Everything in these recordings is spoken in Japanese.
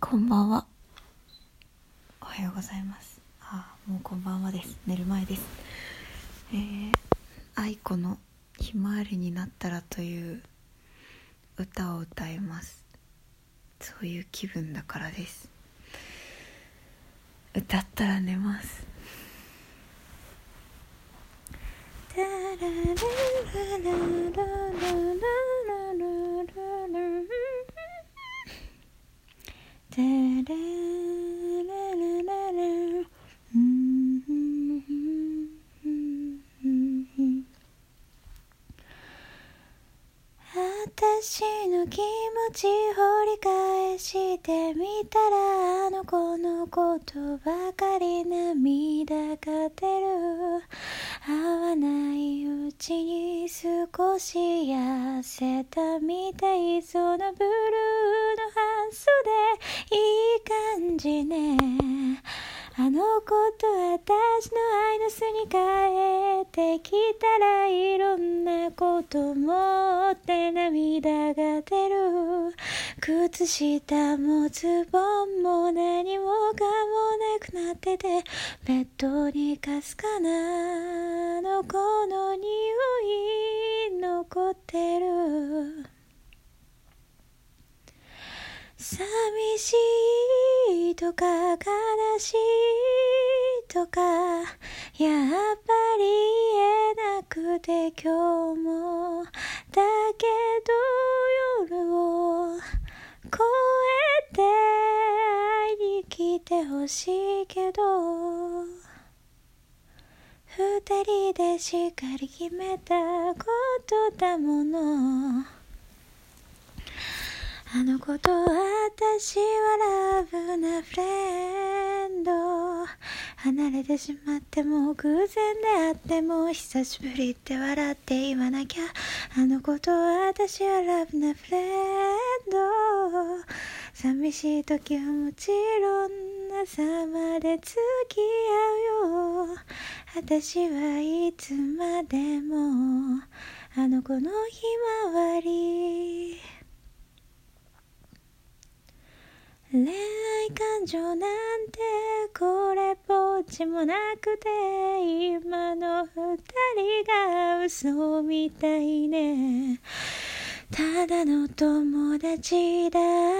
こんばんは。おはようございます。あ、もうこんばんはです。寝る前です。えー、愛子のひまわりになったらという歌を歌います。そういう気分だからです。歌ったら寝ます。タララララララララララタラララララうん私の気持ち掘り返してみたらあの子のことばかり涙が出る。合わないうちに少し痩せたみたいそのブルーの半袖いい感じね。あの子と私の愛の巣に帰ってきたらいろんなこともって涙が出る。靴下もズボンも何もかもなくなっててベッドにかすかな。あの子の匂い残ってる。寂しいとか悲しいとかやっぱり言えなくて今日も。だけど夜を越えて会いに来てほしいけど二人でしっかり決めたことだもの。あの子と私はラブなフレンド。離れてしまっても偶然であっても久しぶりって笑って言わなきゃ。あの子と私はラブなフレンド。寂しい時はもちろん朝まで付き合うよ。私はいつまでも。あの子のひまわり恋愛感情なんてこれっぽっちもなくて今の二人が嘘みたいね。ただの友達だ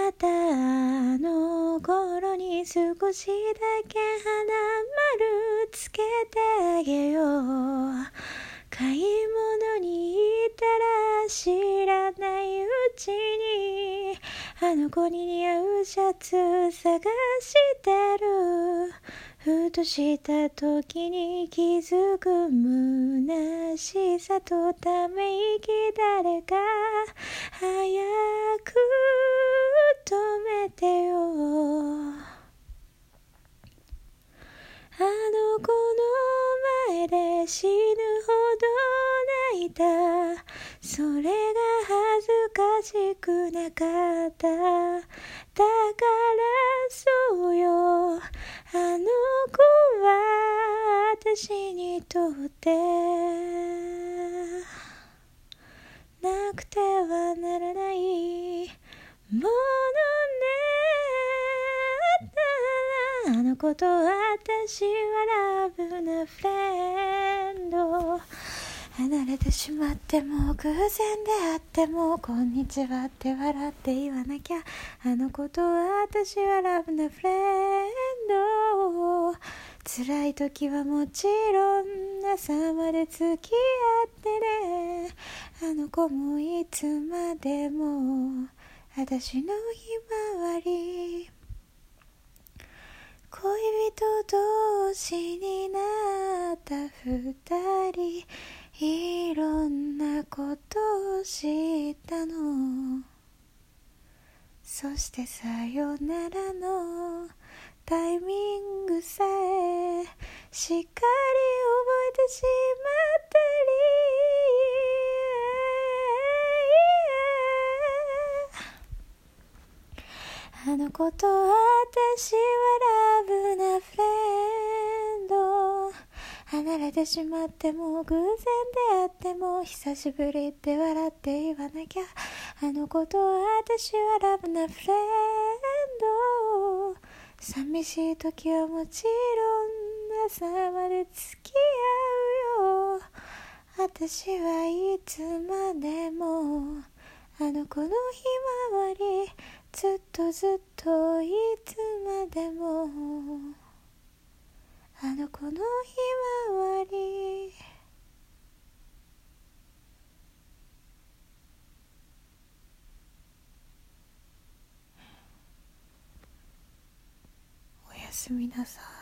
ったあの頃に少しだけ花丸つけてあげよう。買い物に行ったら知らないうちにあの子に似合うシャツ探してる。ふとした時に気づく虚しさとため息誰か。早く止めてよ。あの子の前で死ぬほど泣いた。それがしくなかった。だからそうよ。あの子は私にとって。なくてはならないものね。あの子と私はラブなフレンド離れてしまっても偶然であってもこんにちはって笑って言わなきゃ。あの子と私はラブなフレンド辛い時はもちろん朝まで付き合ってね。あの子もいつまでも私のひまわり。恋人同士になった二人。いろんなことを知ったの。そしてさよならのタイミングさえしっかり覚えてしまったり。あの子と私はラブなフレンド。離れてしまっても偶然であっても久しぶりって笑って言わなきゃ。あの子と私はラブなフレンド寂しい時はもちろん朝まで付き合うよ。私はいつまでもあの子のひまわりずっとずっといつまでも。あの子のひまわり。おやすみなさい。